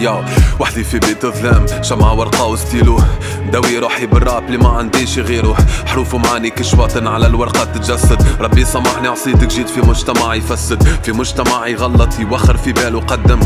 ياو وحدي في بيت الظلام شمعة ورقة وستيلو. داوي روحي بالراب اللي ما عنديش غيره. حروفه معاني كشواطن على الورقة تتجسد. ربي سامحني عصيتك جيت في مجتمع يفسد. في مجتمع يغلط يوخر في باله قدم.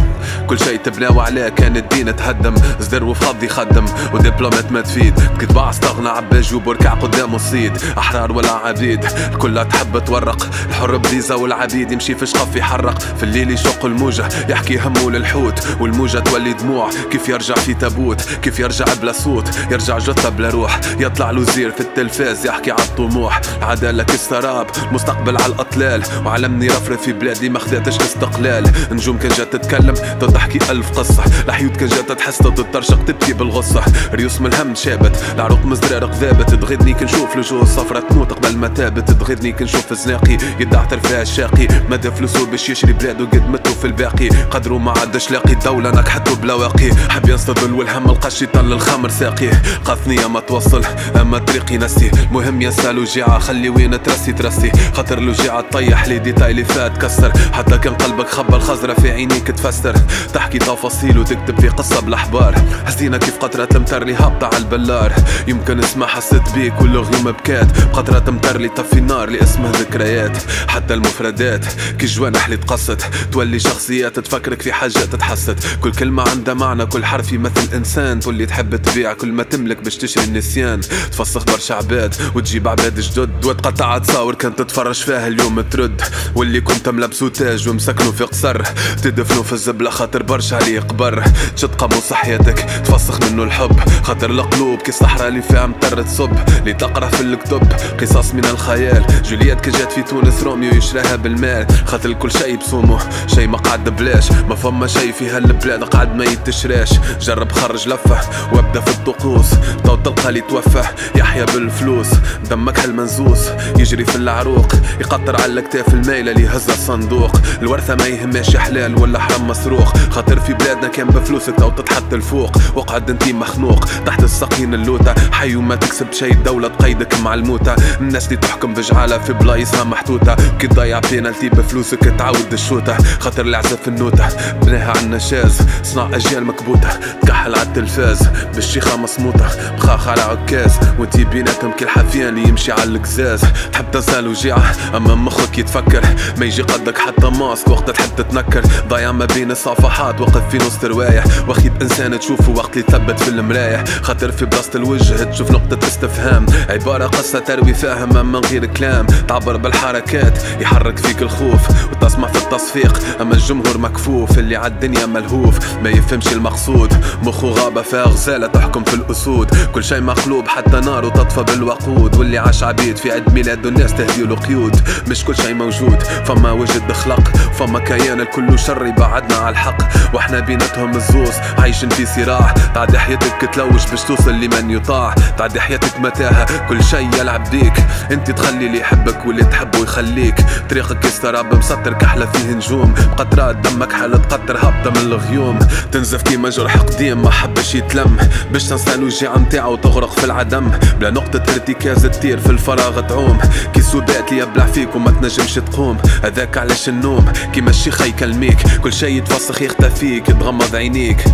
كل شي تبناو عليه كان الدين تهدم. زدر وفضي خدم ودبلومات ما تفيد. كتباع استغنى عباج وبركع قدامه الصيد أحرار ولا عبيد الكل تحب تورق. الحر بفيزا والعبيد يمشي في شقف يحرق. في الليل يشق الموجة يحكي همه للحوت. والموجة تولي دموع كيف يرجع في تابوت؟ كيف يرجع بلا صوت؟ يرجع جثة بلا روح. يطلع له زير في التلفاز يحكي على الطموح. العدالة كالسراب المستقبل على الأطلال. وعلمني رفرف في بلادي ما خذاتش الاستقلال نجوم كان جات تتكلم تحكي ألف قصة. الحيوت كان جات تحس تترشق تبكي بالغصة. ريوس من الهم شابت العروق مزرارق ذابت. تغيرني كنشوف لجوه الصفرة تموت قبل ما تابت. تغيرني كنشوف زناقي يدع ترفع الشاقي. مدى فلوسه باش يشري بلادو قد متو في الباقي. قدروا ما عادش لاقي الدولة نكحتو بلا واقي. حب ينستظل والهم لقى الشيطان للخمر ساقيه قاثنية ما توصل أما طريقي نسي. المهم ينسى وجيعة خلي وين ترسي ترسي. خاطر الوجيعة تطيح لي ديتاي اللي فات كسر. حتى كان قلبك خبى الخزرة في عينيك تفسر تحكي تفاصيل وتكتب في قصة بالاحبار حزينة كيف قطرة المطر لي هابطة على البلار. يمكن اسمها حسيت بيك والغيوم بكات. بقطرة المطر لي طفي نار اللي اسمها ذكريات. حتى المفردات كي جوانح اللي تقصت تولي شخصيات تفكرك في حاجات تحست كل كلمة عندها معنى كل حرف يمثل إنسان. تولي تحب تبيع كل ما تملك باش تشري النسيان. تفسخ برشا عباد وتجيب عباد جدد. وتقطع تصاور كنت تتفرج فيها اليوم ترد. واللي كنت ملبسو تاج ومسكنو في قصر. تدفنو في الزبلة خاطر برشا عليه قبر تشد قاموس حياتك تفسخ منه الحب. خاطر القلوب كي الصحراء اللي فيها مطر تصب اللي تقرأ في الكتب قصص من الخيال. جوليات كي جات في تونس روميو يشراها بالمال. خاطر كل شي بسومه شي ما قعد بلاش ما فما شي في هالبلاد قعد ما يتشراش جرب خرج لفه وابدا في الطقوس. تو تلقى لي توفى يحيا بالفلوس. دمك هالمنزوس يجري في العروق. يقطر على الكتاف المايلة اللي هز الصندوق. الورثة ما يهماش حلال ولا حرام مسروق. خاطر في بلادنا كان بفلوسك تو تتحط الفوق وقعد انتي مخنوق تحت السقين اللوتة. حي وما تكسب شي الدولة تقيدك مع الموتى الناس اللي تحكم بجعالة في بلايصها محطوطة. كي تضيع بينالتي بفلوسك تعاود الشوطة خاطر العزة في النوتة بناها عنا شاز صنع أجيال مكبوتة تكحل على التلفاز. بالشيخة مصموطة بخاخ على عكاز. وانتي بيناتهم كل حفيان اللي يمشي على القزاز تحب تزال وجيعة أما مخك يتفكر. ما يجي قدك حتى ماسك وقت تحب تتنكر. ضايع ما بين الصفحات وقف في نص رواية وخيب إنسان تشوفه وقت اللي ثبت في المراية. خاطر في بلاصة الوجه تشوف نقطة استفهام. عبارة قصة تروي فاهم من غير كلام. تعبر بالحركات يحرك فيك الخوف. وتسمع في التصفيق. أما الجمهور مكفوف اللي عالدنيا ملهوف. ما يفهمش المقصود. مخه غابة فيها غزالة تحكم في الأسود. كل شي مقلوب حتى ناره تطفى بالوقود. واللي عاش عبيد في عيد ميلاد الناس تهديله قيود. مش كل شي موجود. فما وجد خلق. فما كيان الكل شر يبعدنا على الحق. وإحنا بيناتهم الزوز عايشين في صراع. تعدي حياتك تلوش باش توصل لمن يطاع. تعدي حياتك متاهة. كل شي يلعب بيك انت تخلي اللي يحبك واللي تحبه يخليك. طريقك يستراب مسطر كحلة فيه نجوم. بقطرات دمك حالة تقطر هابطة من الغيوم. تنزف كيما جرح قديم ما حبش يتلم باش تنسى الوجيعة متاعه وتغرق في العدم. بلا نقطة ارتكاز تطير في الفراغ تعوم. كي سودات يبلع فيك وما تنجمش تقوم. هذاك علاش النوم؟ كيما الشيخ يكلميك كل شي يتفسخ يختفيك تغمض عينيك.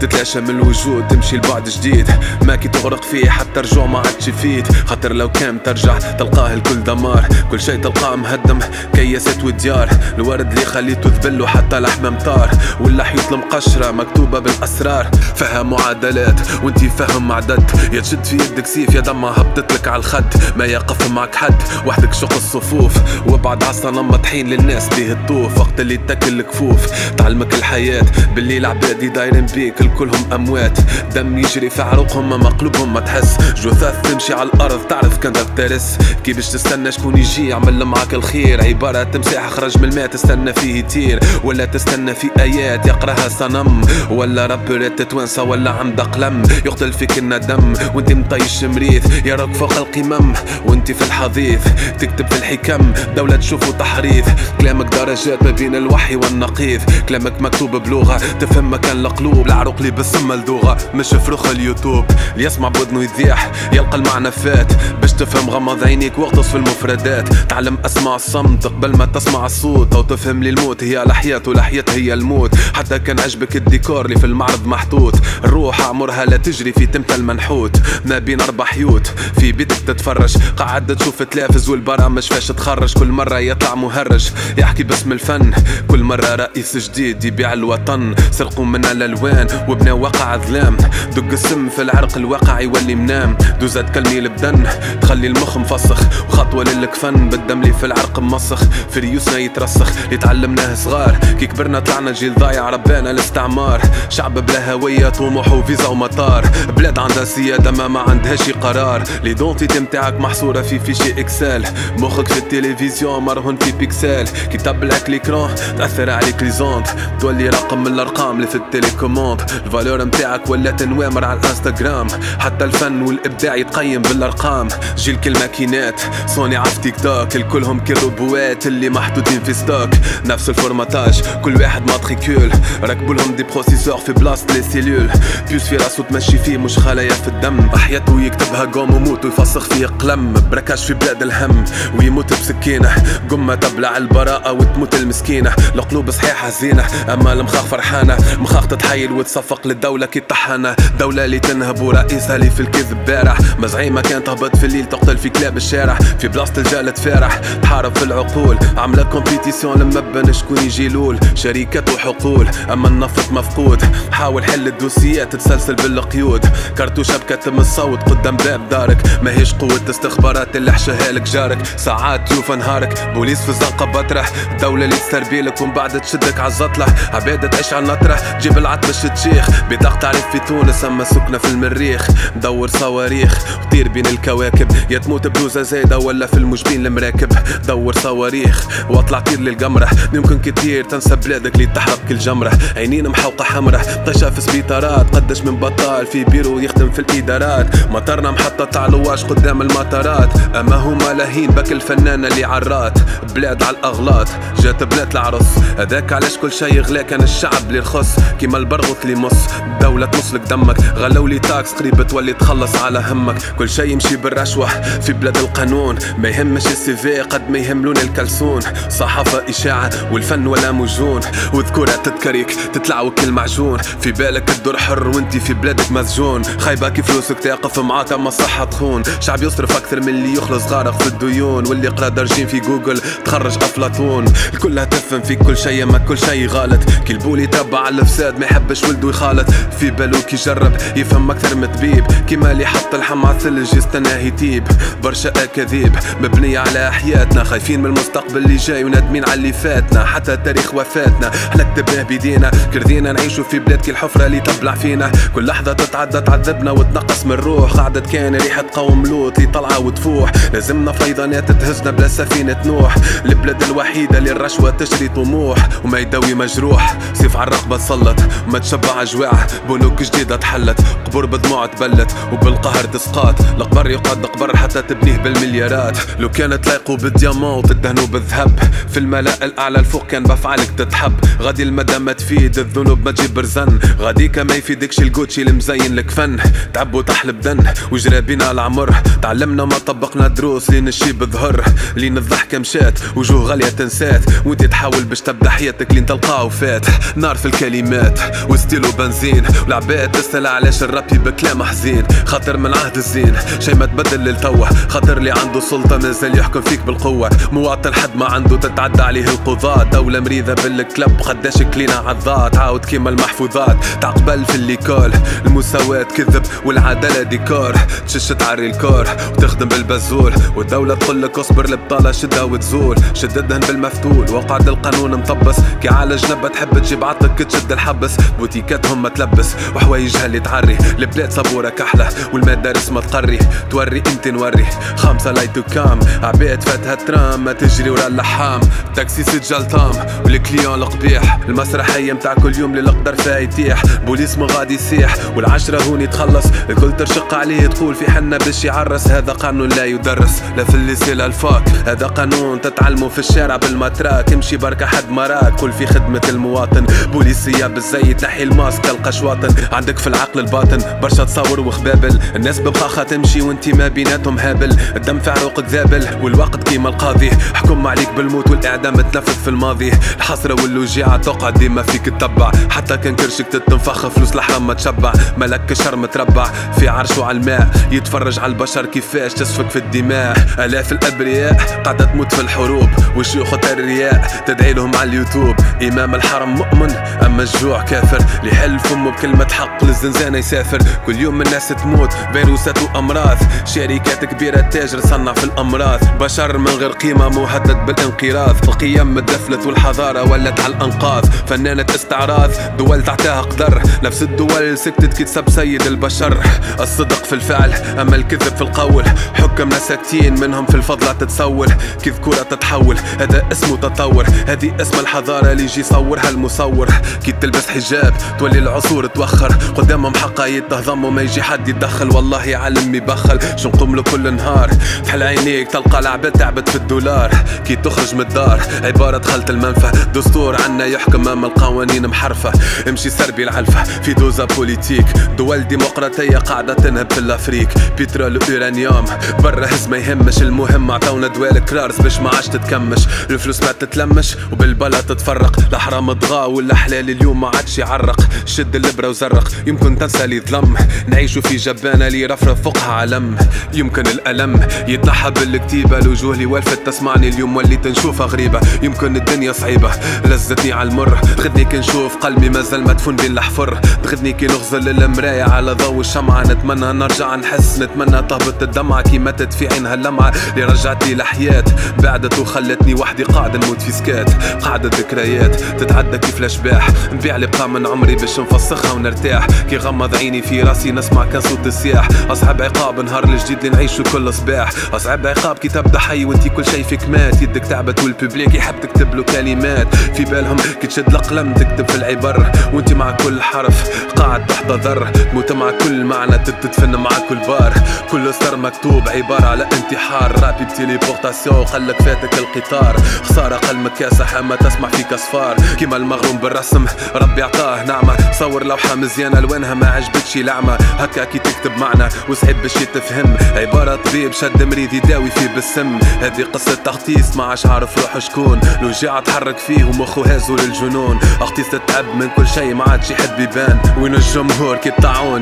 تتلاشى من الوجود تمشي لبعد جديد. ما كي تغرق فيه حتى رجوع ما عادش يفيد. خاطر لو كان ترجع تلقاه الكل دمار. كل شي تلقاه مهدم كياسات وديار. الورد اللي خليته ذبل حتى لحمه مطار. واللحيوت المقشره مكتوبة بالأسرار. فيها معادلات وانتي فاهم عدد. يا تشد في يدك سيف يا دمها هبطت لك على الخد. ما يقف معك حد وحدك شق الصفوف. وابعد عصا طحين للناس بيه الطوف. وقت اللي تاكل الكفوف. تعلمك الحياة باللي العباد دايرين بيك. الكلهم أموات. دم يجري في عروقهم اما قلوبهم ما تحس. جثث تمشي على الأرض تعرف كان تفترس كي باش تستنى شكون يجي يعمل معك الخير؟ عبارة تمساح خرج من الماء تستنى فيه يطير ولا تستنى في آيات يقرأها صنم. ولا رابرات توانسة ولا ولا عمدا قلم يقتل فيك الندم. وانت مطيش مريث يراك فوق القمم. وانت في الحضيض. تكتب في الحكم. دولة تشوفه تحريض كلامك درجات ما بين الوحي والنقيض. كلامك مكتوب بلغة. تفهم مكان القلوب. العروق لي بسم ملدوغة. مش فروخ اليوتيوب. اللي يسمع بودنو يذيح. يلقى المعنى فات باش تفهم غمض عينيك واغطس في المفردات. تعلم أسمع الصمت قبل ما تسمع الصوت. أو تفهم لي الموت هي الحياة والحياة هي الموت. حتى كان عجبك الديكور اللي في المعرض محطوط. الروح عمرها لا تجري في تمثال منحوت ما بين أربع حيوت في بيتك تتفرج. قاعد تشوف تلافز والبرامج فاش تخرج. كل مرة يطلع مهرج يحكي باسم الفن. كل مرة رئيس جديد يبيع الوطن. سرقوا منا الالوان وبنا واقع ظلام. دق السم في العرق الواقع يولي منام. دوزات كلمي البدن تخلي المخ مفسخ. وخطوة للكفن بالدم لي في العرق ممسخ. في ريوسنا يترسخ اللي تعلمناه صغار. كي كبرنا طلعنا جيل ضايع ربانا الاستعمار. شعب بلا هوية طموح. وفيزا ومطار. بلاد عندها سيادة ما ما عندهاش قرار. l'identité متاعك محصورة في fichier Excel. مخك في التلفزيون مرهون في بيكسل. كي تبلعك l'écran تأثر عليك les ondes تولي رقم من الأرقام اللي في ال télécommande. ال valeur متاعك ولات نوامر على الإنستغرام. حتى الفن والإبداع يتقيم بالأرقام. جيل الماكينات صوني في تيك توك. الكلهم كالروبوات اللي محطوطين في stock. نفس ال formatage كل واحد matricule. ركبوا لهم des processeurs في بلاصة les cellules. puce في راسو تمشي فيه مش خلايا في الدم. احياته يكتبها قوم وموت ويفسخ فيه قلم. بركاش في بلاد الهم ويموت بسكينة. قمة تبلع البراءة وتموت المسكينة. القلوب صحيحة زينة أما المخاخ فرحانة. مخاخ تتحايل وتصفق للدولة كي طحانة دولة اللي تنهب ورئيسها اللي في الكذب بارح. مزعيمة كانت تهبط في الليل تقتل في كلاب الشارع. في بلاصة الجالة تفارح تحارب في العقول. عاملة compétition لما بان شكون يجي لول. شركات وحقول أما النفط مفقود. حاول حل الدوسيات تسلسل بالقيود. كرتوشة بكتم الصوت قدام باب دارك. ماهيش قوة استخبارات اللي حشاها لك جارك. ساعات تشوف نهارك بوليس في الزنقة بطرح الدولة اللي تستربيلك ومن بعد تشدك عالزطلة عبادة تعيش على النطرة. جيب العط باش تشيخ. بطاقة تعرف في تونس أما سكنة في المريخ. دور صواريخ. وطير بين الكواكب. يا تموت بدوزة زايدة ولا في المجبين المراكب. دور صواريخ. واطلع طير للقمرة. يمكن كتير تنسى بلادك اللي تحرق كل جمرة. عينين محوقة حمرة. طيشة في سبيطارات. قدش من بطال في بيرو يخدم في الإدارات. مطرنا محطة علواش قدام المطارات. أما هما لاهين بك الفنانة اللي عرات. بلاد على الأغلاط جات بلاد العرس. هذاك علاش كل شي غلا كان الشعب اللي رخص كيما البرغوث اللي مص. الدولة تمصلك دمك. غلوا les taxes قريب تولي تخلص على همك. كل شي يمشي بالرشوة في بلاد القانون. ما يهمش ال CV قد ما يهم لون الكلسون. صحافة إشاعة والفن ولا مجون وذكورة تتكريك تطلع وكل معجون. في بالك الدور حر وانتي في بلادك مسجون خايبة كيف فلوسك تقف معاك أما الصحة تخون. شعب يصرف أكثر من اللي يخلص غارق في الديون. واللي قرأ درجين في جوجل تخرج أفلاطون. الكل تفهم في كل شيء ما كل شيء غلط. كي البولي على الفساد ما يحبش ولده يخالط. في بالو كي جرب يفهم أكثر من طبيب. كيما اللي حط اللحم على الثلج يستناه يطيب برشا أكاذيب مبنية على حياتنا خايفين من المستقبل اللي جاي وندمين على اللي فاتنا. حتى تاريخ وفاتنا. إحنا كتبناه بيدينا كردينا نعيشوا في بلاد كي الحفرة اللي تبلع فينا. كل لحظة تتعدى تعذبنا وتنقص من الروح قعدة كان ريحة قوم لوط اللي طالعة وتفوح. لازمنا فيضانات تهزنا بلا سفينة نوح. البلاد الوحيدة اللي الرشوة تشري طموح. وما يدوي مجروح. سيف على الرقبة تسلط. وما تشبع جواع بنوك جديدة تحلت. قبور بدموع تبلت. وبالقهر تسقاط القبر يقعد قبر حتى تبنيه بالمليارات. لو كانت لايقوا بالديامون وتدهنوا بالذهب في الملاء الأعلى الفوق كان بفعلك تتحب. غادي المدى ما تفيد. الذنوب ما تجيب رزن غاديك يفيدكش الجوتشي المزين لك فن تعب وتحلب دن وجرى بينا العمر. تعلمنا ما طبقنا دروس لين الشيب ظهر لين الضحكة مشات وجوه غالية تنسات. وانت تحاول باش تبدا حياتك لين تلقاه وفات. نار في الكلمات وستيلو بنزين والعباد تسأل علاش الرابي بكلام حزين خاطر من عهد الزين شي ما تبدل للتوه. خاطر اللي عنده سلطة مازال يحكم فيك بالقوة. مواطن حد ما عنده تتعدى عليه القضاة. دولة مريضة بالكلب خداش كلينا عضات. عاود كيما المحفوظات. تعقبل في l'école المساواة كذب والعدالة ديكور تششت عري ال corps وتخدم بالبزول والدولة تقول لك اصبر البطالة شدها وتزول. شد بالمفتول وقعد القانون مطبس. كي على جنبها تحب تجيب عطك تشد الحبس. بوتيكاتهم ما تلبس وحوايجها اللي تعري البلاد صبورة كحلة والمدارس ما تقري. توري انت نوري. خمسة لايتو كام. عباد فاتها ترام. ما تجري ورا اللحام. تاكسي سجل طام والكليون القبيح. المسرحية متاع كل يوم اللي القدر فيها يتيح. بوليس مغ غادي يسيح والعشرة هون يتخلص. الكل ترشق عليه تقول في حنا باش يعرس. هذا قانون لا يدرس لا في الليسي لا الفاك. هذا قانون تتعلمه في الشارع بالمتراك امشي بركة حد مراك كل في خدمة المواطن. بوليسية بالزي تحي الماسك تلقى شواطن. عندك في العقل الباطن برشا تصور وخبابل. الناس ببخاخة تمشي وانتي ما بيناتهم هابل. الدم في عروقك ذابل والوقت كيما القاضي. حكم عليك بالموت والإعدام تنفذ في الماضي. الحسرة والوجيعة تقعد ديما فيك تتبع. حتى كان كرشك تتنفخ فلوس الحرام ما تشبع ملك الشر متربع في عرشه على الماء يتفرج على البشر كيفاش تسفك في الدماء. آلاف الأبرياء قاعدة تموت في الحروب والشيوخ الرياء؟ تدعي لهم على اليوتيوب. إمام الحرم مؤمن اما الجوع كافر؟ لحل فمه بكلمة حق للزنزانة يسافر. كل يوم الناس تموت فيروسات وأمراض. شركات كبيرة تاجر تصنع في الأمراض. بشر من غير قيمة مهدد بالانقراض. القيم مدفلت والحضارة ولت على الأنقاض. فنانة استعراض دول تعتاها قدر. نفس الدول سكتت كي تسب سيد البشر. الصدق في الفعل أما الكذب في القول. حكمنا ساكتين منهم في الفضلة تتسول. كي ذكورة تتحول هذا اسمه تطور. هذه اسم الحضارة اللي يجي يصورها المصور. كي تلبس حجاب تولي العصور توخر. قدامهم حقا يتهضم وما يجي حد يتدخل. والله علم يبخل. شو نقوم له كل نهار؟ تحل عينيك تلقى العباد تعبت في الدولار. كي تخرج من الدار عبارة دخلت المنفى. دستور عنا يحكم أما القوانين محرفة. امشي سربي العلفة. في دوزة بوليتيك. دول ديمقراطية قاعدة تنهب في ال Afrique. بترول ويرانيوم برا هز ما يهمش. المهم عطونا دوال كرارز باش ما عادش تتكمش. الفلوس ما تتلمش وبالبلا تتفرق. الحرام طغى والحلال اليوم ما عادش يعرق. شد الابره وزرق. يمكن تنسى لي ظلم. نعيشوا في جبانه اللي رفرف فوقها علم. يمكن الألم يتنحى بالكتيبة. الوجوه اللي والفت تسمعني اليوم وليت نشوفها غريبة. يمكن الدنيا صعيبة لزتني على المر. تغدني كي نشوف قلبي مازال مدفون بين الحفر تغدني كي نغزل المراية على ضوء الشمعة. نتمنى نرجع نحس نتمنى تهبط الدمعة كي ماتت في عينها اللمعة اللي رجعت لي الحياة بعدت وخلتني وحدي قاعد نموت في سكات. قاعدة ذكريات تتعدى كيف الأشباح. نبيع لقاء من عمري باش نفسخها ونرتاح. كي غمض عيني في راسي نسمع كان صوت الصياح. أصعب عقاب نهار الجديد اللي نعيشه كل صباح. أصعب عقاب كي تبدأ حي وانتي كل شي فيك مات. يدك تعبت وال public يحب تكتب له كلمات. في بالهم كي تشد القلم تكتب في العبر. وانتي مع كل حرف. قاعد تحتضر تموت مع كل معنى تتدفن مع كل بار. كل سطر مكتوب عبارة على انتحار. رابي ب téléportation خلك فاتك القطار. خسارة قلبك كاسح اما تسمع فيك أصفار. كيما المغروم بالرسم ربي عطاه نعمة. صور لوحة مزيانة الوانها ما عجبتش لعمة. هكا كي تكتب معنى وصعب باش يتفهم عبارة طبيب شد مريض يداوي فيه بالسم. هذه قصة تغطيس ما عادش عارف روحه شكون. الوجاعة تحرك فيه ومخه هازو للجنون. أغطيس تتعب من كل شي ما عادش يحب يبان. وين الجمهور كي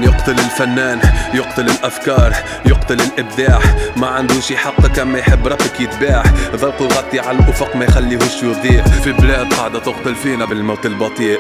يقتل الفنان يقتل الأفكار يقتل الإبداع. ما عندوش حق كما يحب ربك يتباع. ذوقه يغطي على الأفق ما يخليهوش يضيع. في بلاد قاعدة تقتل فينا بالموت البطيء.